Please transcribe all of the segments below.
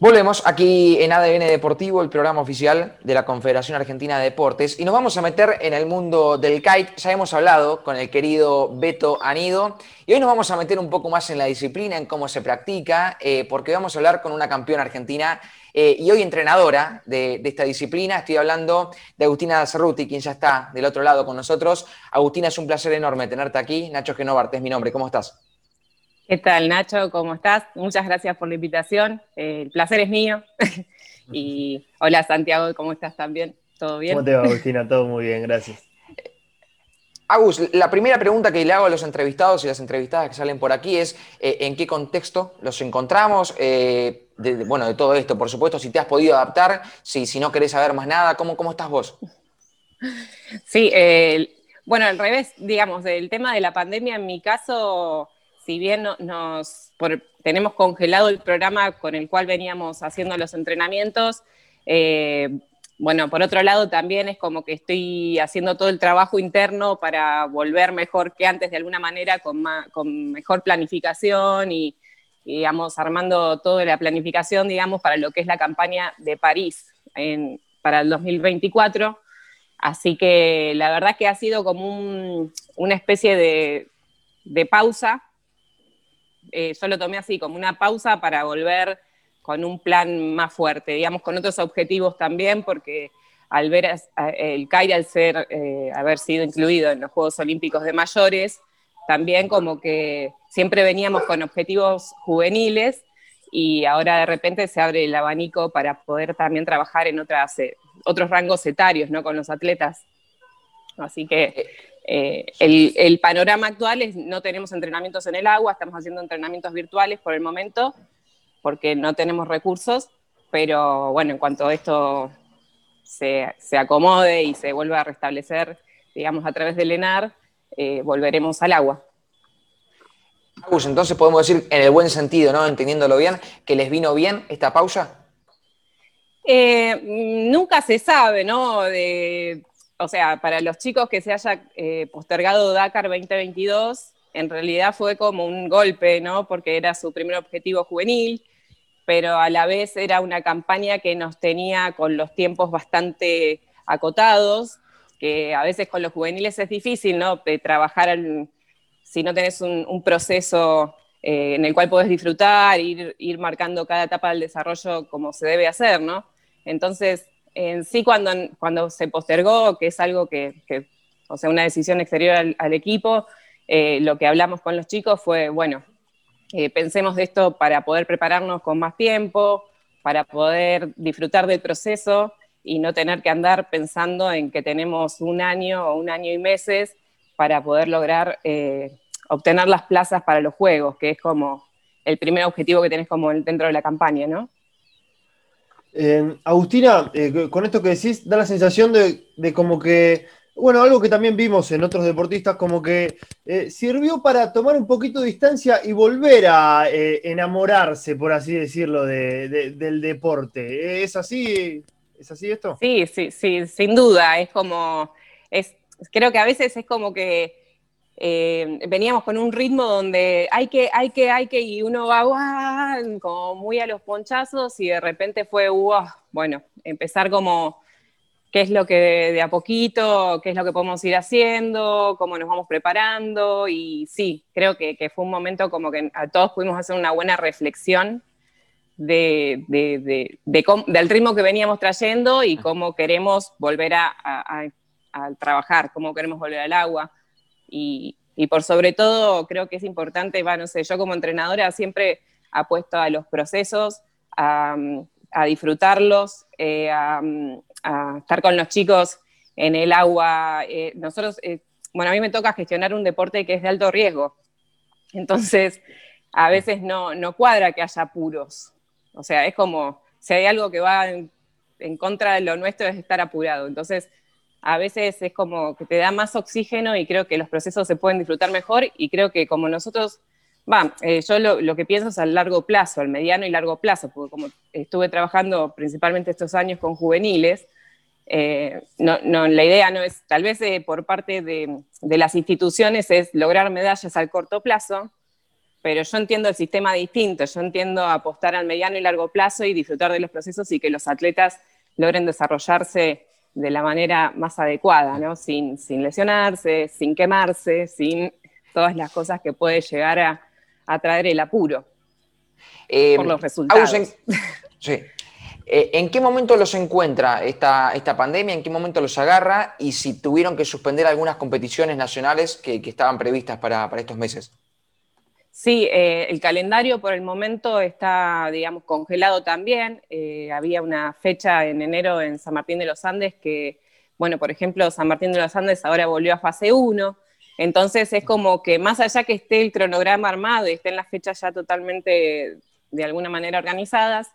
Volvemos aquí en ADN Deportivo, el programa oficial de la Confederación Argentina de Deportes, y nos vamos a meter en el mundo del kite. Ya hemos hablado con el querido Beto Anido, y hoy nos vamos a meter un poco más en la disciplina, en cómo se practica, eh, porque vamos a hablar con una campeona argentina eh, y hoy entrenadora de, esta disciplina. Estoy hablando de Agustina Cerruti, quien ya está del otro lado con nosotros. Agustina, es un placer enorme tenerte aquí. Nacho Genovart es mi nombre. ¿Cómo estás? ¿Qué tal, Nacho? ¿Cómo estás? Muchas gracias por la invitación. Eh, el placer es mío. y hola, Santiago, ¿cómo estás también? ¿Todo bien? ¿Cómo te va, Agustina? Todo muy bien, gracias. Agus, la primera pregunta que le hago a los entrevistados y las entrevistadas que salen por aquí es eh, ¿en qué contexto los encontramos? Eh, bueno, de todo esto, por supuesto, si te has podido adaptar, si, si no querés saber más nada, ¿cómo, cómo estás vos? Sí, bueno, al revés, digamos, del tema de la pandemia, en mi caso, si bien nos tenemos congelado el programa con el cual veníamos haciendo los entrenamientos, eh, bueno, por otro lado también es como que estoy haciendo todo el trabajo interno para volver mejor que antes de alguna manera, con, con mejor planificación y, digamos, armando toda la planificación, digamos, para lo que es la campaña de París para el 2024. Así que la verdad que ha sido como una especie de, de pausa eh, yo lo tomé así, como una pausa para volver con un plan más fuerte, digamos, con otros objetivos también, porque al ver el CAIRE, al ser, eh, haber sido incluido en los Juegos Olímpicos de mayores, también como que siempre veníamos con objetivos juveniles y ahora de repente se abre el abanico para poder también trabajar en eh, otros rangos etarios, ¿no? Con los atletas. Así que eh, el, panorama actual es no tenemos entrenamientos en el agua, estamos haciendo entrenamientos virtuales por el momento, porque no tenemos recursos, pero bueno, en cuanto esto se, acomode y se vuelva a restablecer, digamos, a través del ENAR, eh, volveremos al agua. Agus, entonces podemos decir, en el buen sentido, ¿no? Entendiéndolo bien, que les vino bien esta pausa. Eh, nunca se sabe, ¿no? De, o sea, para los chicos que se haya eh, postergado Dakar 2022, en realidad fue como un golpe, ¿no? Porque era su primer objetivo juvenil, pero a la vez era una campaña que nos tenía con los tiempos bastante acotados, que a veces con los juveniles es difícil, ¿no? De trabajar si no tenés un, proceso eh, en el cual podés disfrutar, ir, ir marcando cada etapa del desarrollo como se debe hacer, ¿no? Entonces, en sí cuando, cuando se postergó, que es algo que, o sea, una decisión exterior al, equipo, eh, lo que hablamos con los chicos fue, bueno, eh, pensemos de esto para poder prepararnos con más tiempo, para poder disfrutar del proceso y no tener que andar pensando en que tenemos un año o un año y meses para poder lograr eh, obtener las plazas para los juegos, que es como el primer objetivo que tenés como dentro de la campaña, ¿no? Agustina, eh, con esto que decís, da la sensación de, como que, bueno, algo que también vimos en otros deportistas, como que eh, sirvió para tomar un poquito de distancia y volver a eh, enamorarse, por así decirlo, del deporte. ¿Es así? ¿Es así esto? Sí, sí, sí, sin duda. Es como, es, creo que a veces es como que eh, veníamos con un ritmo donde hay que, hay que, hay que, y uno va como muy a los ponchazos y de repente fue, bueno, empezar como qué es lo que de, a poquito, qué es lo que podemos ir haciendo, cómo nos vamos preparando y sí, creo que, fue un momento como que a todos pudimos hacer una buena reflexión de, del ritmo que veníamos trayendo y cómo queremos volver a, a trabajar, cómo queremos volver al agua y, por sobre todo creo que es importante, no sé, yo como entrenadora siempre apuesto a los procesos, a, disfrutarlos, eh, a, estar con los chicos en el agua. Eh, nosotros, eh, bueno, a mí me toca gestionar un deporte que es de alto riesgo, entonces a veces no, no cuadra que haya apuros. O sea, es como, si hay algo que va en, en contra de lo nuestro es estar apurado. Entonces, a veces es como que te da más oxígeno y creo que los procesos se pueden disfrutar mejor y creo que como nosotros, va, eh, yo lo, que pienso es al largo plazo, al mediano y largo plazo, porque como estuve trabajando principalmente estos años con juveniles, eh, no, la idea no es, tal vez eh, por parte de, las instituciones es lograr medallas al corto plazo, pero yo entiendo el sistema distinto, yo entiendo apostar al mediano y largo plazo y disfrutar de los procesos y que los atletas logren desarrollarse de la manera más adecuada, ¿no? sin, sin lesionarse, sin quemarse, sin todas las cosas que puede llegar a, traer el apuro eh, por los resultados. sí. Eh, ¿En qué momento los encuentra esta, esta pandemia? ¿En qué momento los agarra? Y si tuvieron que suspender algunas competiciones nacionales que, estaban previstas para, estos meses. Sí, eh, el calendario por el momento está, digamos, congelado también. Eh, había una fecha en enero en San Martín de los Andes que, bueno, por ejemplo, San Martín de los Andes ahora volvió a fase 1. Entonces es como que más allá que esté el cronograma armado y estén las fechas ya totalmente, de alguna manera, organizadas,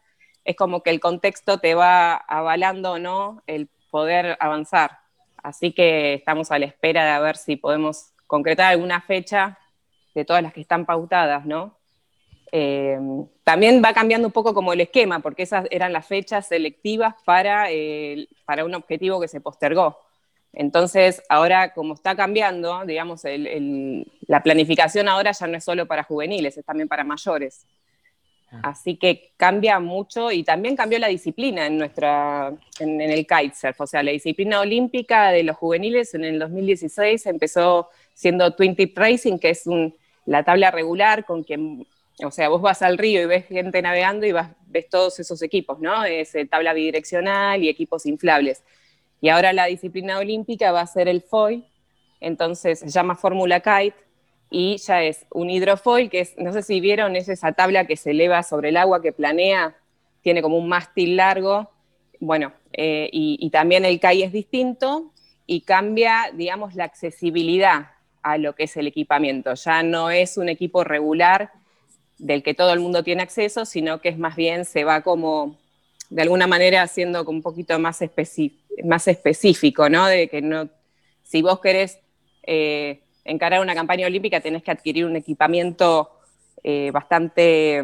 es como que el contexto te va avalando o no el poder avanzar. Así que estamos a la espera de ver si podemos concretar alguna fecha de todas las que están pautadas, ¿no? Eh, también va cambiando un poco como el esquema, porque esas eran las fechas selectivas para, para un objetivo que se postergó. Entonces, ahora como está cambiando, digamos, la planificación ahora ya no es solo para juveniles, es también para mayores. Ah. Así que cambia mucho y también cambió la disciplina en, nuestra, en, el kitesurf. O sea, la disciplina olímpica de los juveniles en el 2016 empezó siendo Twin Tip Racing, que es la tabla regular con quien, o sea, vos vas al río y ves gente navegando y ves todos esos equipos, ¿no? Es eh, tabla bidireccional y equipos inflables. Y ahora la disciplina olímpica va a ser el foil, entonces se llama Fórmula Kite y ya es un hidrofoil, que es, no sé si vieron, es esa tabla que se eleva sobre el agua, que planea, tiene como un mástil largo, bueno, eh, y, también el CAI es distinto y cambia, digamos, la accesibilidad a lo que es el equipamiento. Ya no es un equipo regular del que todo el mundo tiene acceso, sino que es más bien, se va como, de alguna manera, haciendo un poquito más, más específico, ¿no? De que no, si vos querés... Eh, encarar una campaña olímpica tenés que adquirir un equipamiento eh, bastante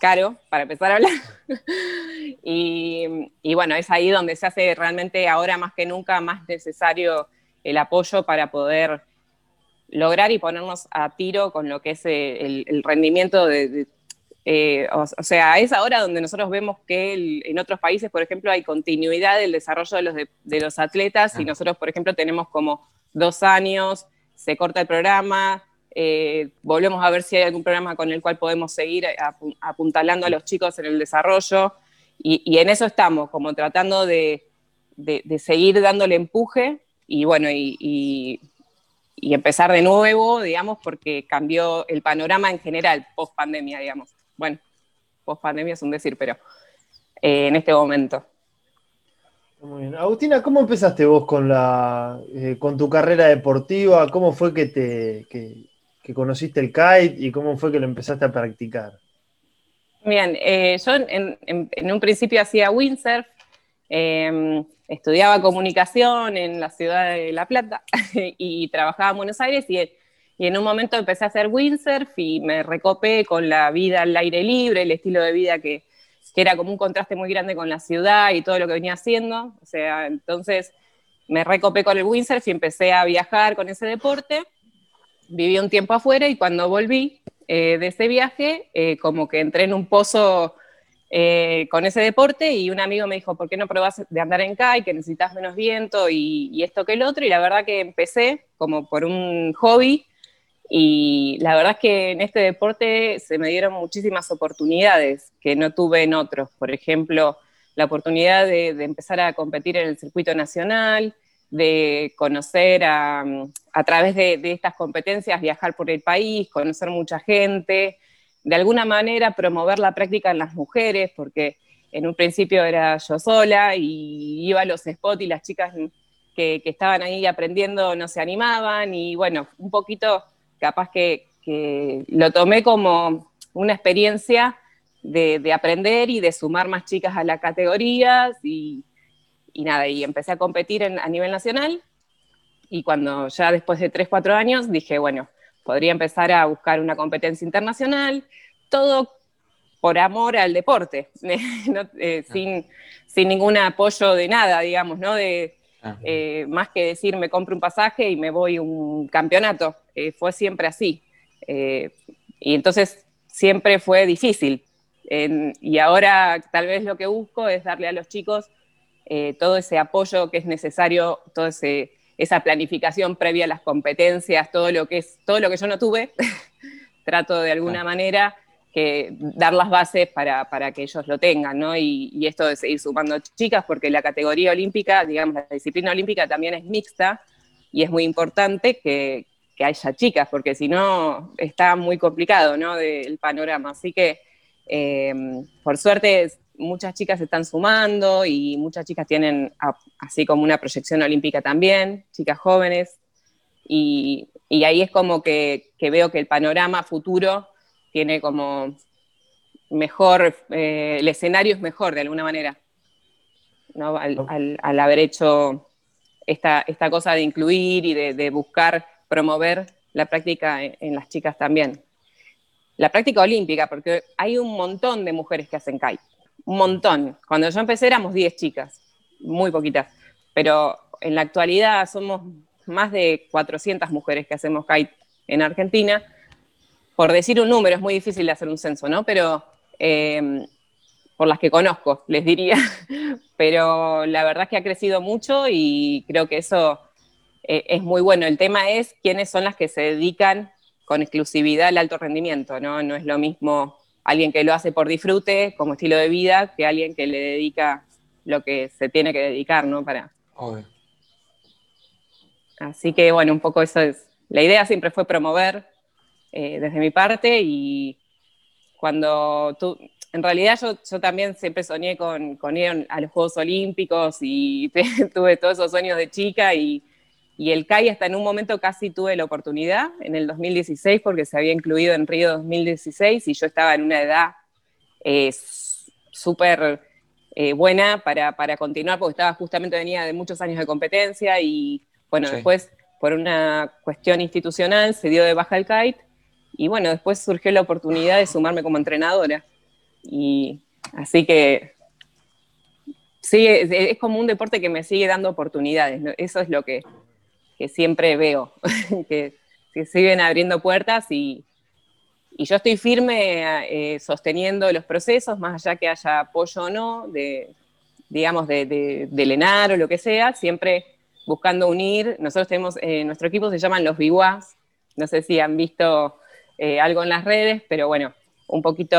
caro para empezar a hablar. y, bueno, es ahí donde se hace realmente ahora más que nunca más necesario el apoyo para poder lograr y ponernos a tiro con lo que es eh, el, rendimiento de... Eh, o, sea, es ahora donde nosotros vemos que en otros países, por ejemplo, hay continuidad del desarrollo de los, de los atletas y nosotros, por ejemplo, tenemos como dos años se corta el programa, eh, volvemos a ver si hay algún programa con el cual podemos seguir apuntalando a los chicos en el desarrollo. Y, en eso estamos, como tratando de, seguir dándole empuje y bueno, y, empezar de nuevo, digamos, porque cambió el panorama en general, post pandemia, digamos. Bueno, post pandemia es un decir, pero eh, en este momento. Muy bien. Agustina, ¿cómo empezaste vos con, la, eh, con tu carrera deportiva? ¿Cómo fue que, te, que, conociste el kite y cómo fue que lo empezaste a practicar? Bien, eh, yo en, un principio hacía windsurf, em, estudiaba comunicación en la ciudad de La Plata y trabajaba en Buenos Aires y, y, en un momento empecé a hacer windsurf y me recopé con la vida al aire libre, el estilo de vida que, que era como un contraste muy grande con la ciudad y todo lo que venía haciendo. O sea, entonces me recopé con el windsurf y empecé a viajar con ese deporte. Viví un tiempo afuera y cuando volví eh, de ese viaje, eh, como que entré en un pozo eh, con ese deporte y un amigo me dijo, ¿por qué no probás de andar en kai, que necesitas menos viento y, y esto que el otro? Y la verdad que empecé como por un hobby y la verdad es que en este deporte se me dieron muchísimas oportunidades que no tuve en otros. Por ejemplo, la oportunidad de, empezar a competir en el circuito nacional, de conocer a, través de, estas competencias, viajar por el país, conocer mucha gente, de alguna manera promover la práctica en las mujeres, porque en un principio era yo sola y iba a los spots y las chicas que, estaban ahí aprendiendo no se animaban y bueno, un poquito capaz que, lo tomé como una experiencia de, aprender y de sumar más chicas a las categorías y, nada, y empecé a competir a nivel nacional y cuando ya después de 3, 4 años dije, bueno, podría empezar a buscar una competencia internacional, todo por amor al deporte, eh, sin, sin ningún apoyo de nada, digamos, ¿no? De, eh, más que decir me compro un pasaje y me voy a un campeonato. Eh, fue siempre así. Eh, y entonces siempre fue difícil. y ahora tal vez lo que busco es darle a los chicos eh, todo ese apoyo que es necesario, toda esa planificación previa a las competencias, todo lo que es, todo lo que yo no tuve, trato de alguna manera que dar las bases para, que ellos lo tengan, ¿no? Y, esto de seguir sumando chicas, porque la categoría olímpica, digamos, la disciplina olímpica también es mixta y es muy importante que, haya chicas, porque si no está muy complicado, ¿no? el panorama. Así que, eh, por suerte, muchas chicas se están sumando y muchas chicas tienen así como una proyección olímpica también, chicas jóvenes, y, ahí es como que, veo que el panorama futuro tiene como mejor, eh, el escenario es mejor de alguna manera, ¿no? al, haber hecho esta, esta, cosa de incluir y de, buscar promover la práctica en, las chicas también. La práctica olímpica, porque hay un montón de mujeres que hacen kite un montón. Cuando yo empecé éramos 10 chicas, muy poquitas, pero en la actualidad somos más de 400 mujeres que hacemos kite en Argentina. Por decir un número, es muy difícil hacer un censo, ¿no? Pero em, por las que conozco, les diría. Pero la verdad es que ha crecido mucho y creo que eso eh, es muy bueno. El tema es quiénes son las que se dedican con exclusividad al alto rendimiento, ¿no? No es lo mismo alguien que lo hace por disfrute, como estilo de vida, que alguien que le dedica lo que se tiene que dedicar, ¿no? Para... Así que, bueno, un poco eso es. La idea siempre fue promover eh, desde mi parte y cuando tú, en realidad yo, yo también siempre soñé con, con, ir a los Juegos Olímpicos y tuve todos esos sueños de chica y y el CAI hasta en un momento casi tuve la oportunidad, en el 2016, porque se había incluido en Río 2016 y yo estaba en una edad eh, súper eh, buena para, para, continuar, porque estaba justamente venía de muchos años de competencia y bueno, después por una cuestión institucional se dio de baja el kite y bueno, después surgió la oportunidad de sumarme como entrenadora. Y así que sí, es, como un deporte que me sigue dando oportunidades, eso es lo que, que siempre veo, que, siguen abriendo puertas y, yo estoy firme eh, sosteniendo los procesos, más allá que haya apoyo o no, de, digamos, de, de, Lenar o lo que sea, siempre buscando unir. Nosotros tenemos, eh, nuestro equipo se llaman los Biguas, no sé si han visto eh, algo en las redes, pero bueno, un poquito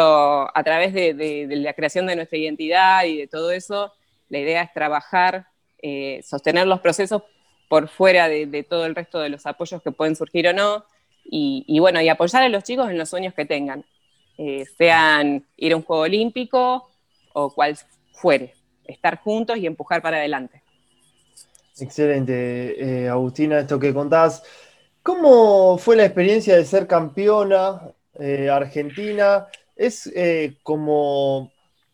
a través de, la creación de nuestra identidad y de todo eso, la idea es trabajar, sostener los procesos por fuera de, todo el resto de los apoyos que pueden surgir o no. Y, bueno, y apoyar a los chicos en los sueños que tengan, eh, sean ir a un juego olímpico o cual fuere, estar juntos y empujar para adelante. Excelente, eh, Agustina, esto que contás. ¿Cómo fue la experiencia de ser campeona eh, argentina? Es como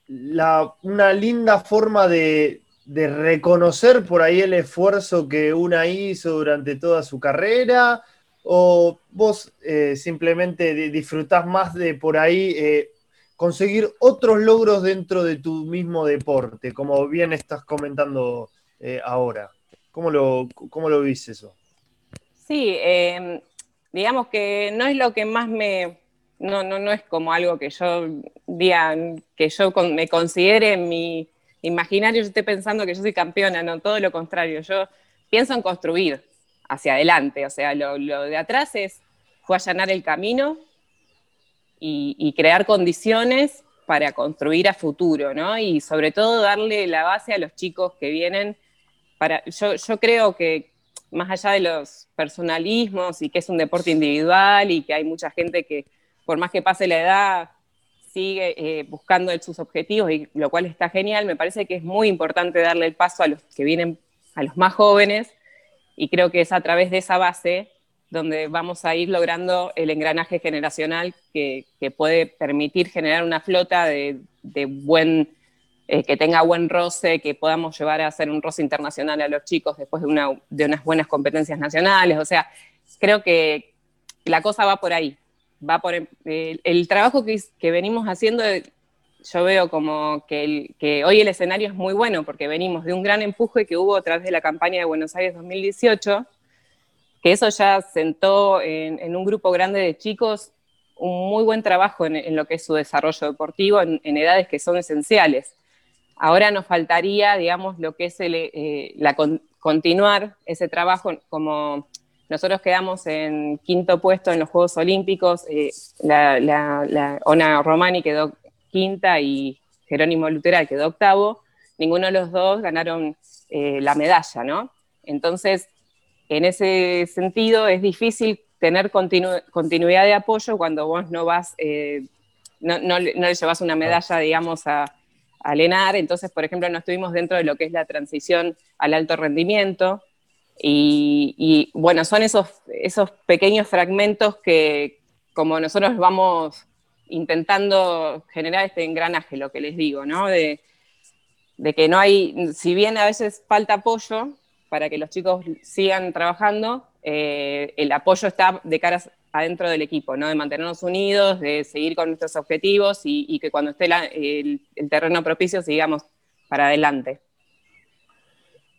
una linda forma de, de reconocer por ahí el esfuerzo que una hizo durante toda su carrera? ¿O vos eh, simplemente disfrutás más de por ahí eh, conseguir otros logros dentro de tu mismo deporte, como bien estás comentando eh, ahora? ¿Cómo lo, ¿Cómo lo viste eso? Sí, em, digamos que no es lo que más me... No, no, no es como algo que yo diga, que yo me considere mi, imaginario, yo estoy pensando que yo soy campeona, no, todo lo contrario, yo pienso en construir hacia adelante, o sea, lo, de atrás es, fue allanar el camino y, crear condiciones para construir a futuro, ¿no? Y sobre todo darle la base a los chicos que vienen para, yo, yo creo que más allá de los personalismos y que es un deporte individual y que hay mucha gente que por más que pase la edad sigue eh, buscando sus objetivos, y lo cual está genial. Me parece que es muy importante darle el paso a los que vienen, a los más jóvenes, y creo que es a través de esa base donde vamos a ir logrando el engranaje generacional que, puede permitir generar una flota de, buen, eh, que tenga buen roce, que podamos llevar a hacer un roce internacional a los chicos después de, una, de unas buenas competencias nacionales. O sea, creo que la cosa va por ahí va por el, trabajo que, venimos haciendo, yo veo como que, que, hoy el escenario es muy bueno porque venimos de un gran empuje que hubo a través de la campaña de Buenos Aires 2018, que eso ya sentó en, un grupo grande de chicos un muy buen trabajo en, lo que es su desarrollo deportivo en, edades que son esenciales. Ahora nos faltaría, digamos, lo que es el, eh, la continuar ese trabajo, como nosotros quedamos en quinto puesto en los Juegos Olímpicos, eh, la, la, Ona Romani quedó quinta y Jerónimo Luteral quedó octavo, ninguno de los dos ganaron eh, la medalla, ¿no? Entonces, en ese sentido, es difícil tener continuidad de apoyo cuando vos no vas, eh, no, le llevas una medalla, digamos, a, a Lenar. Entonces, por ejemplo, no estuvimos dentro de lo que es la transición al alto rendimiento. Y, bueno, son esos, esos pequeños fragmentos que como nosotros vamos intentando generar este engranaje, lo que les digo, ¿no? De, que no hay, si bien a veces falta apoyo para que los chicos sigan trabajando, eh, el apoyo está de cara adentro del equipo, ¿no? de mantenernos unidos, de seguir con nuestros objetivos y, que cuando esté el, terreno propicio sigamos para adelante.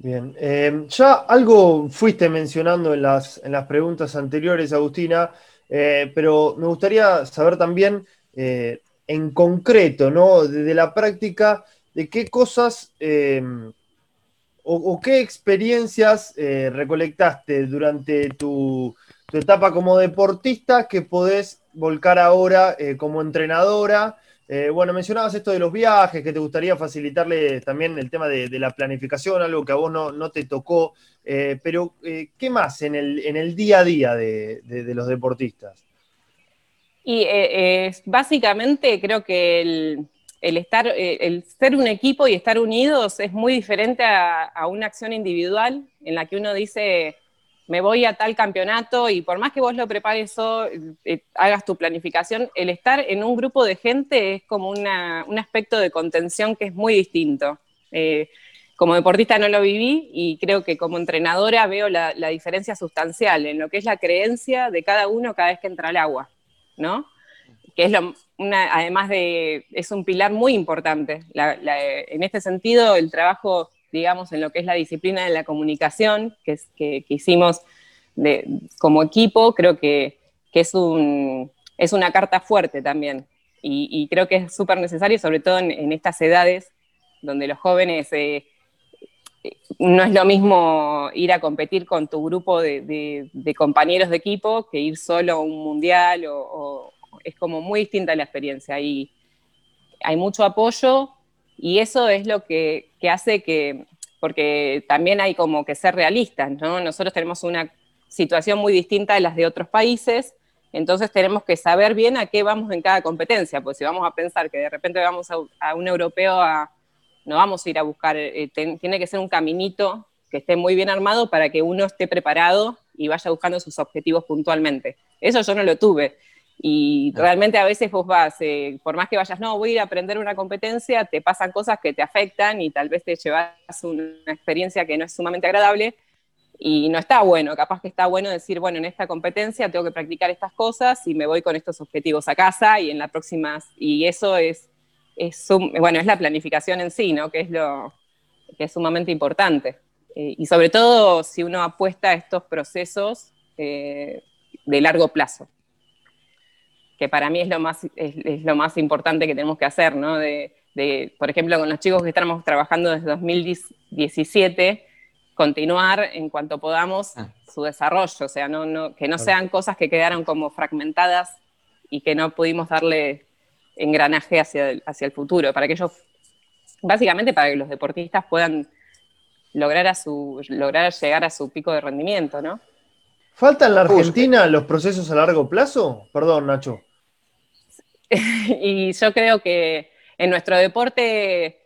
Bien, eh, ya algo fuiste mencionando en las, en las preguntas anteriores, Agustina, eh, pero me gustaría saber también en concreto, ¿no? Desde la práctica, de qué cosas o, qué experiencias eh, recolectaste durante tu, etapa como deportista que podés volcar ahora eh, como entrenadora? Eh, bueno, mencionabas esto de los viajes, que te gustaría facilitarle también el tema de, la planificación, algo que a vos no, te tocó, pero ¿qué más en el, día a día de, los deportistas? Y básicamente creo que el, estar, eh, el ser un equipo y estar unidos es muy diferente a, una acción individual en la que uno dice, me voy a tal campeonato y por más que vos lo prepares o eh, hagas tu planificación, el estar en un grupo de gente es como un aspecto de contención que es muy distinto. Eh, como deportista no lo viví y creo que como entrenadora veo la, diferencia sustancial en lo que es la creencia de cada uno cada vez que entra al agua, ¿no? Que es lo, además de, es un pilar muy importante. en este sentido, el trabajo, digamos, en lo que es la disciplina de la comunicación, que, es, que, hicimos como equipo, creo que, es, un, es una carta fuerte también. Y, creo que es súper necesario, sobre todo en, estas edades, donde los jóvenes... Eh, no es lo mismo ir a competir con tu grupo de, compañeros de equipo que ir solo a un mundial o, es como muy distinta la experiencia. Hay, hay mucho apoyo y eso es lo que, hace que, porque también hay como que ser realistas, ¿no? Nosotros tenemos una situación muy distinta de las de otros países, entonces tenemos que saber bien a qué vamos en cada competencia, pues si vamos a pensar que de repente vamos a, un europeo a, no vamos a ir a buscar, eh, tiene que ser un caminito que esté muy bien armado para que uno esté preparado y vaya buscando sus objetivos puntualmente. Eso yo no lo tuve. Y realmente a veces vos vas, eh, por más que vayas, no, voy a ir a aprender una competencia, te pasan cosas que te afectan y tal vez te llevas una experiencia que no es sumamente agradable y no está bueno. Capaz que está bueno decir, bueno, en esta competencia tengo que practicar estas cosas y me voy con estos objetivos a casa y en la próxima, y eso es, es bueno, es la planificación en sí, ¿no? Que es lo que es sumamente importante. Eh, y sobre todo si uno apuesta a estos procesos eh, de largo plazo que para mí es lo más, es, lo más importante que tenemos que hacer, ¿no? De, por ejemplo, con los chicos que estamos trabajando desde 2017, continuar en cuanto podamos ah. su desarrollo, o sea, no, que no sean cosas que quedaron como fragmentadas y que no pudimos darle engranaje hacia el, hacia el futuro, para que ellos, básicamente para que los deportistas puedan lograr, a su, lograr llegar a su pico de rendimiento, ¿no? ¿Falta en la Argentina los procesos a largo plazo? Perdón, Nacho. y yo creo que en nuestro deporte,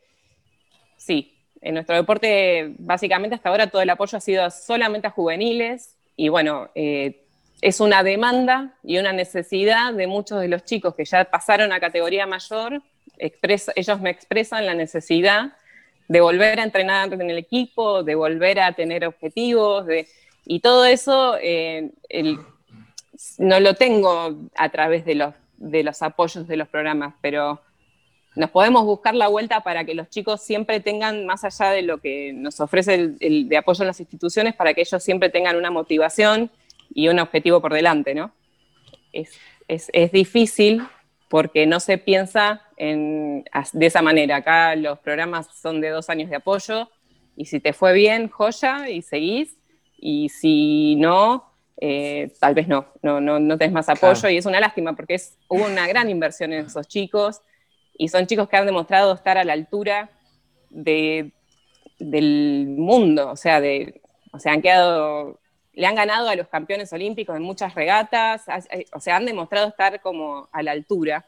sí, en nuestro deporte básicamente hasta ahora todo el apoyo ha sido solamente a juveniles. Y bueno, eh, es una demanda y una necesidad de muchos de los chicos que ya pasaron a categoría mayor, ellos me expresan la necesidad de volver a entrenar en el equipo, de volver a tener objetivos, de, y todo eso eh, no lo tengo a través de los de los apoyos de los programas, pero nos podemos buscar la vuelta para que los chicos siempre tengan, más allá de lo que nos ofrece el, de apoyo en las instituciones, para que ellos siempre tengan una motivación y un objetivo por delante, ¿no? es, difícil porque no se piensa en, de esa manera. Acá los programas son de dos años de apoyo y si te fue bien, joya, y seguís, y si no, eh, tal vez no, no, no, no tenés más apoyo y es una lástima porque es, hubo una gran inversión en esos chicos y son chicos que han demostrado estar a la altura de, del mundo, o sea, de, o sea, han quedado, le han ganado a los campeones olímpicos en muchas regatas, eh, o sea, han demostrado estar como a la altura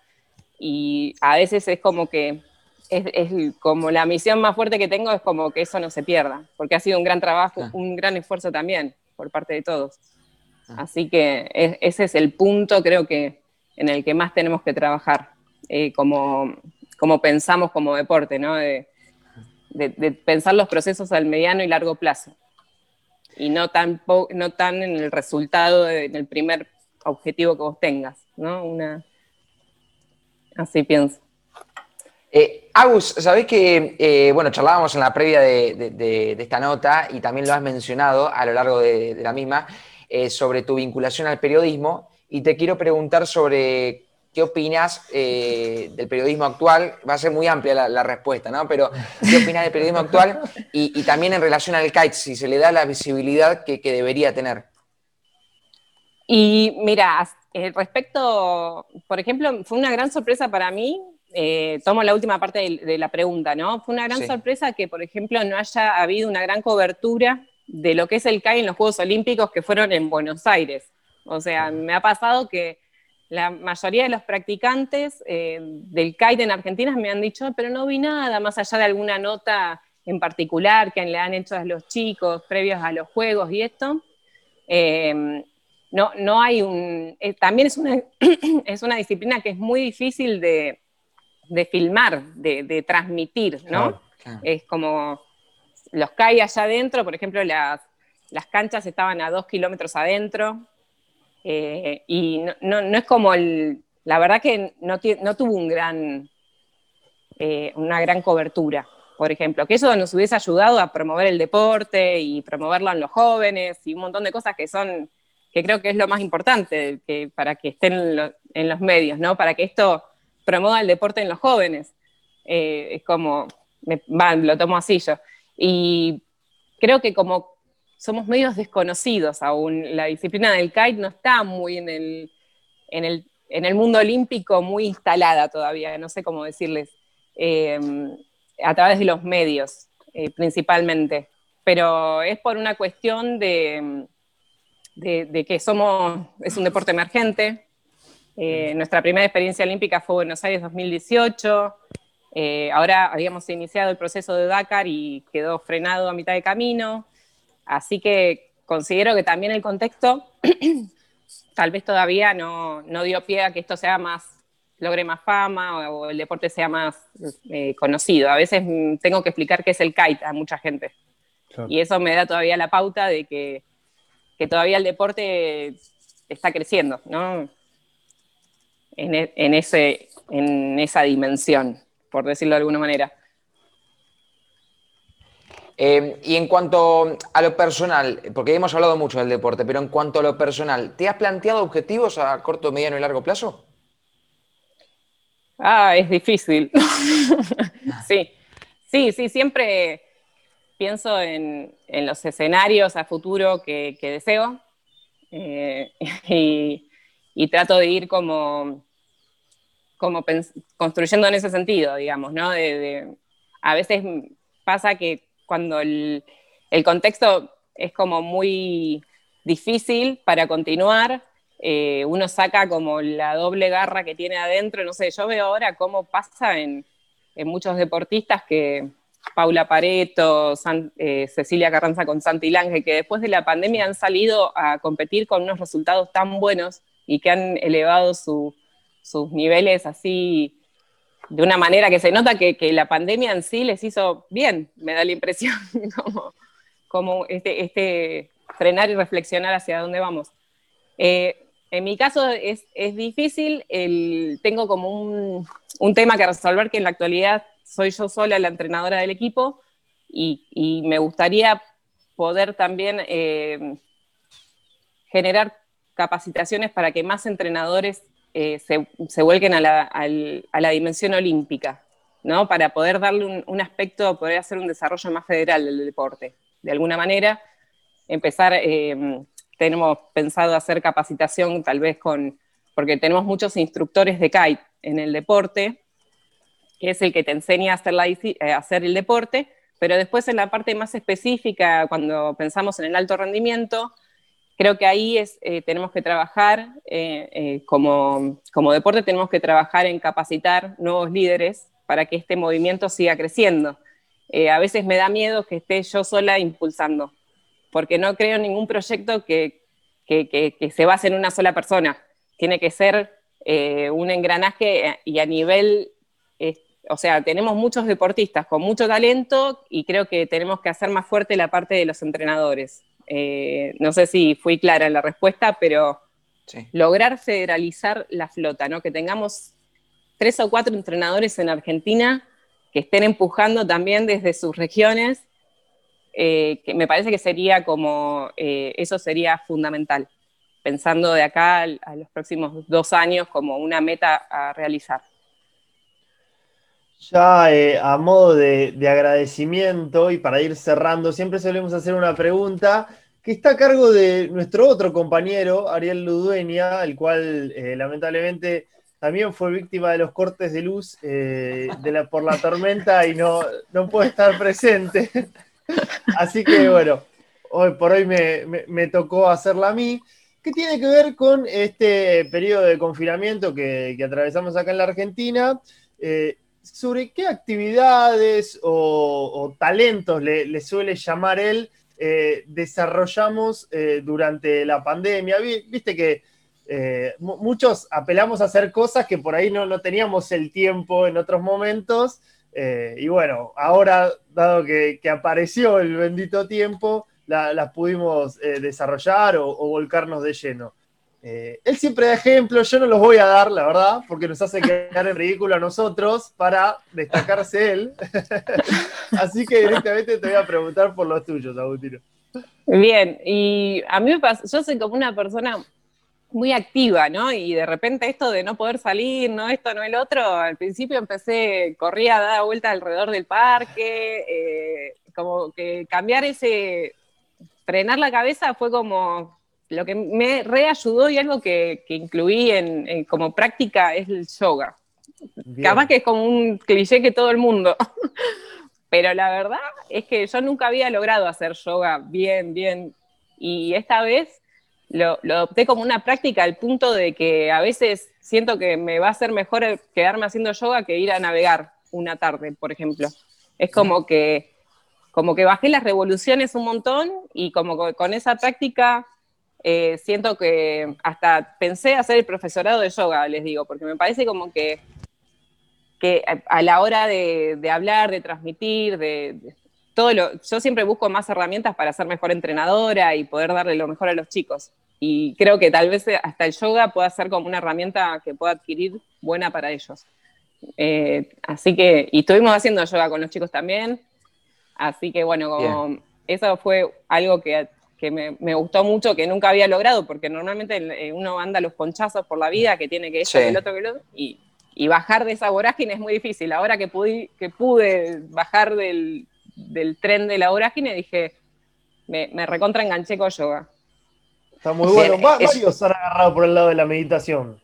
y a veces es como que es, como la misión más fuerte que tengo es como que eso no se pierda, porque ha sido un gran trabajo, un gran esfuerzo también por parte de todos. Así que ese es el punto, creo que, en el que más tenemos que trabajar, eh, como, como pensamos como deporte, ¿no? De, pensar los procesos al mediano y largo plazo. Y no tan, no tan en el resultado, en el primer objetivo que vos tengas, ¿no? Una... Así pienso. Eh, Agus, sabés que, eh, bueno, charlábamos en la previa de, esta nota y también lo has mencionado a lo largo de, la misma, eh, sobre tu vinculación al periodismo y te quiero preguntar sobre qué opinas eh, del periodismo actual. Va a ser muy amplia la, respuesta, ¿no? Pero ¿qué opinas del periodismo actual y, también en relación al kite, si se le da la visibilidad que, debería tener? Y mira, eh, respecto, por ejemplo, fue una gran sorpresa para mí tomo la última parte de, la pregunta, ¿no? Fue una gran sorpresa que, por ejemplo, no haya habido una gran cobertura de lo que es el CAI en los Juegos Olímpicos que fueron en Buenos Aires. O sea, me ha pasado que la mayoría de los practicantes eh, del kite en Argentina me han dicho, pero no vi nada más allá de alguna nota en particular que le han hecho a los chicos previos a los juegos y esto. Em, no, no hay un. Eh, también es una, es una disciplina que es muy difícil de, filmar, de, transmitir, ¿no? Es como los CAI allá adentro, por ejemplo, las, canchas estaban a dos kilómetros adentro, eh, y no, es como el, la verdad que no, tuvo un gran, eh, una gran cobertura, por ejemplo, que eso nos hubiese ayudado a promover el deporte y promoverlo en los jóvenes y un montón de cosas que son, que creo que es lo más importante que, para que estén en, los medios, ¿no? Para que esto promueva el deporte en los jóvenes. Eh, es como, lo tomo así yo. Y creo que como somos medios desconocidos aún, la disciplina del kite no está muy en el, en el, mundo olímpico, muy instalada todavía, no sé cómo decirles, eh, a través de los medios eh, principalmente. Pero es por una cuestión de, de, que somos, es un deporte emergente. Eh, nuestra primera experiencia olímpica fue Buenos Aires 2018. Eh, ahora habíamos iniciado el proceso de Dakar y quedó frenado a mitad de camino, así que considero que también el contexto tal vez todavía no, dio pie a que esto sea más, logre más fama o, el deporte sea más eh, conocido. A veces mm, tengo que explicar qué es el kite a mucha gente. Y eso me da todavía la pauta de que, todavía el deporte está creciendo, ¿no? En, e, en, ese, en esa dimensión por decirlo de alguna manera. Eh, y en cuanto a lo personal, porque hemos hablado mucho del deporte, pero en cuanto a lo personal, ¿te has planteado objetivos a corto, mediano y largo plazo? Ah, es difícil. sí, sí, sí, siempre pienso en, los escenarios a futuro que, deseo eh, y, trato de ir como como construyendo en ese sentido, digamos, ¿no? a veces pasa que cuando el, contexto es como muy difícil para continuar, eh, uno saca como la doble garra que tiene adentro, no sé, yo veo ahora cómo pasa en, muchos deportistas que Paula Pareto, eh, Cecilia Carranza con Santi Lange, que después de la pandemia han salido a competir con unos resultados tan buenos y que han elevado su, sus niveles así de una manera que se nota que, la pandemia en sí les hizo bien, me da la impresión, como, como este, este, frenar y reflexionar hacia dónde vamos. Eh, en mi caso es, difícil, tengo como un, tema que resolver que en la actualidad soy yo sola la entrenadora del equipo y, me gustaría poder también eh, generar capacitaciones para que más entrenadores eh, se, vuelquen a la, dimensión olímpica, ¿no? Para poder darle un, aspecto, poder hacer un desarrollo más federal del deporte. De alguna manera, empezar, eh, tenemos pensado hacer capacitación tal vez con, porque tenemos muchos instructores de kite en el deporte, que es el que te enseña a hacer, eh, a hacer el deporte, pero después en la parte más específica, cuando pensamos en el alto rendimiento, creo que ahí eh, tenemos que trabajar, eh, eh, como, deporte tenemos que trabajar en capacitar nuevos líderes para que este movimiento siga creciendo. a veces me da miedo que esté yo sola impulsando, porque no creo en ningún proyecto que, que, que, se base en una sola persona. Tiene que ser un engranaje y a nivel o sea, tenemos muchos deportistas con mucho talento y creo que tenemos que hacer más fuerte la parte de los entrenadores. Eh, no sé si fui clara en la respuesta, pero lograr federalizar la flota, ¿no? Que tengamos tres o cuatro entrenadores en Argentina que estén empujando también desde sus regiones, eh, que me parece que sería como, eh, eso sería fundamental, pensando de acá a los próximos dos años como una meta a realizar. Ya eh, a modo de, agradecimiento y para ir cerrando, siempre solemos hacer una pregunta que está a cargo de nuestro otro compañero, Ariel Ludueña, el cual eh, lamentablemente también fue víctima de los cortes de luz eh, por la tormenta y no, no puede estar presente. Así que bueno, hoy por hoy me, tocó hacerla a mí. ¿Qué tiene que ver con este periodo de confinamiento que, atravesamos acá en la Argentina? Sobre qué actividades o, talentos le, suele llamar él eh, desarrollamos eh, durante la pandemia. Viste que eh, muchos apelamos a hacer cosas que por ahí no, teníamos el tiempo en otros momentos. y bueno, ahora, dado que, apareció el bendito tiempo, las pudimos desarrollar o volcarnos de lleno. Eh, él siempre da ejemplos, yo no los voy a dar, la verdad, porque nos hace quedar en ridículo a nosotros para destacarse él. Así que directamente te voy a preguntar por los tuyos, Agustino. Bien, y a mí me pasa, yo soy como una persona muy activa, ¿no? Y de repente esto de no poder salir, no esto, no el otro, al principio empecé, corría a dar vuelta alrededor del parque, eh, como que cambiar ese, frenar la cabeza fue como, lo que me reayudó y algo que, incluí en, como práctica es el yoga. Capaz que es como un cliché que todo el mundo. Pero la verdad es que yo nunca había logrado hacer yoga bien, bien. Y esta vez lo, lo adopté como una práctica al punto de que a veces siento que me va a ser mejor quedarme haciendo yoga que ir a navegar una tarde, por ejemplo. Es como que, como que bajé las revoluciones un montón y como con esa práctica eh, siento que hasta pensé hacer el profesorado de yoga, les digo, porque me parece como que, que a la hora de, hablar, de transmitir, de, todo lo, yo siempre busco más herramientas para ser mejor entrenadora y poder darle lo mejor a los chicos. Y creo que tal vez hasta el yoga pueda ser como una herramienta que pueda adquirir buena para ellos. Eh, así que, y estuvimos haciendo yoga con los chicos también. Así que bueno, como eso fue algo que que me, gustó mucho, que nunca había logrado, porque normalmente eh, uno anda los ponchazos por la vida, que tiene que esto, que el otro, que el otro, y, bajar de esa vorágine es muy difícil. Ahora que pude, que pude bajar del, tren de la vorágine, dije, me, me recontra enganché con yoga. Está muy bueno. varios han agarrado por el lado de la meditación.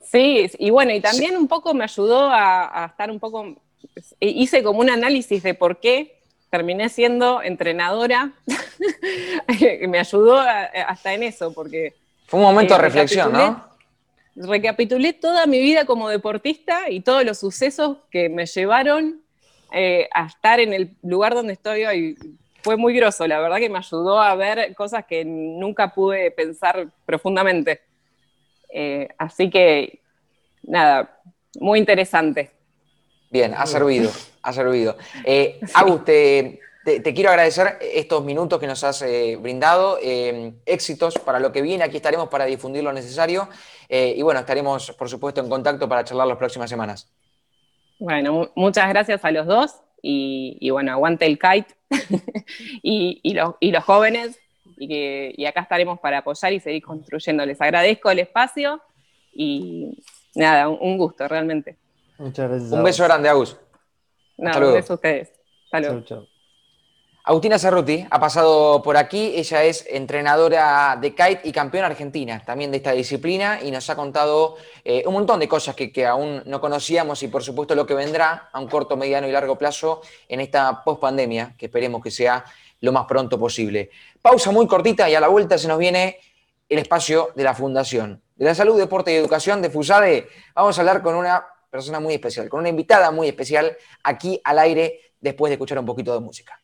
Sí, y bueno, y también un poco me ayudó a, a estar un poco, hice como un análisis de por qué terminé siendo entrenadora. me ayudó hasta en eso, porque... Fue un momento de eh, reflexión, ¿no? Recapitulé toda mi vida como deportista y todos los sucesos que me llevaron eh, a estar en el lugar donde estoy hoy. Fue muy groso, la verdad que me ayudó a ver cosas que nunca pude pensar profundamente. Eh, así que, nada, muy interesante. Bien, ha servido, ha servido. Eh, Agus, te, quiero agradecer estos minutos que nos has eh, brindado. Eh, éxitos para lo que viene. Aquí estaremos para difundir lo necesario. Eh, y bueno, estaremos, por supuesto, en contacto para charlar las próximas semanas. Bueno, muchas gracias a los dos. Y, bueno, aguante el kite y, los, jóvenes. Y, y acá estaremos para apoyar y seguir construyendo. Les agradezco el espacio y nada, un gusto realmente. Muchas gracias. Un beso grande, Agus. No, un beso a ustedes. Chau, chau. Agustina Cerruti ha pasado por aquí, ella es entrenadora de kite y campeona argentina también de esta disciplina y nos ha contado eh, un montón de cosas que, que, aún no conocíamos y por supuesto lo que vendrá a un corto, mediano y largo plazo en esta pospandemia, que esperemos que sea lo más pronto posible. Pausa muy cortita y a la vuelta se nos viene el espacio de la Fundación de la Salud, Deporte y Educación de FUSADE. Vamos a hablar con una persona muy especial, con una invitada muy especial aquí al aire después de escuchar un poquito de música.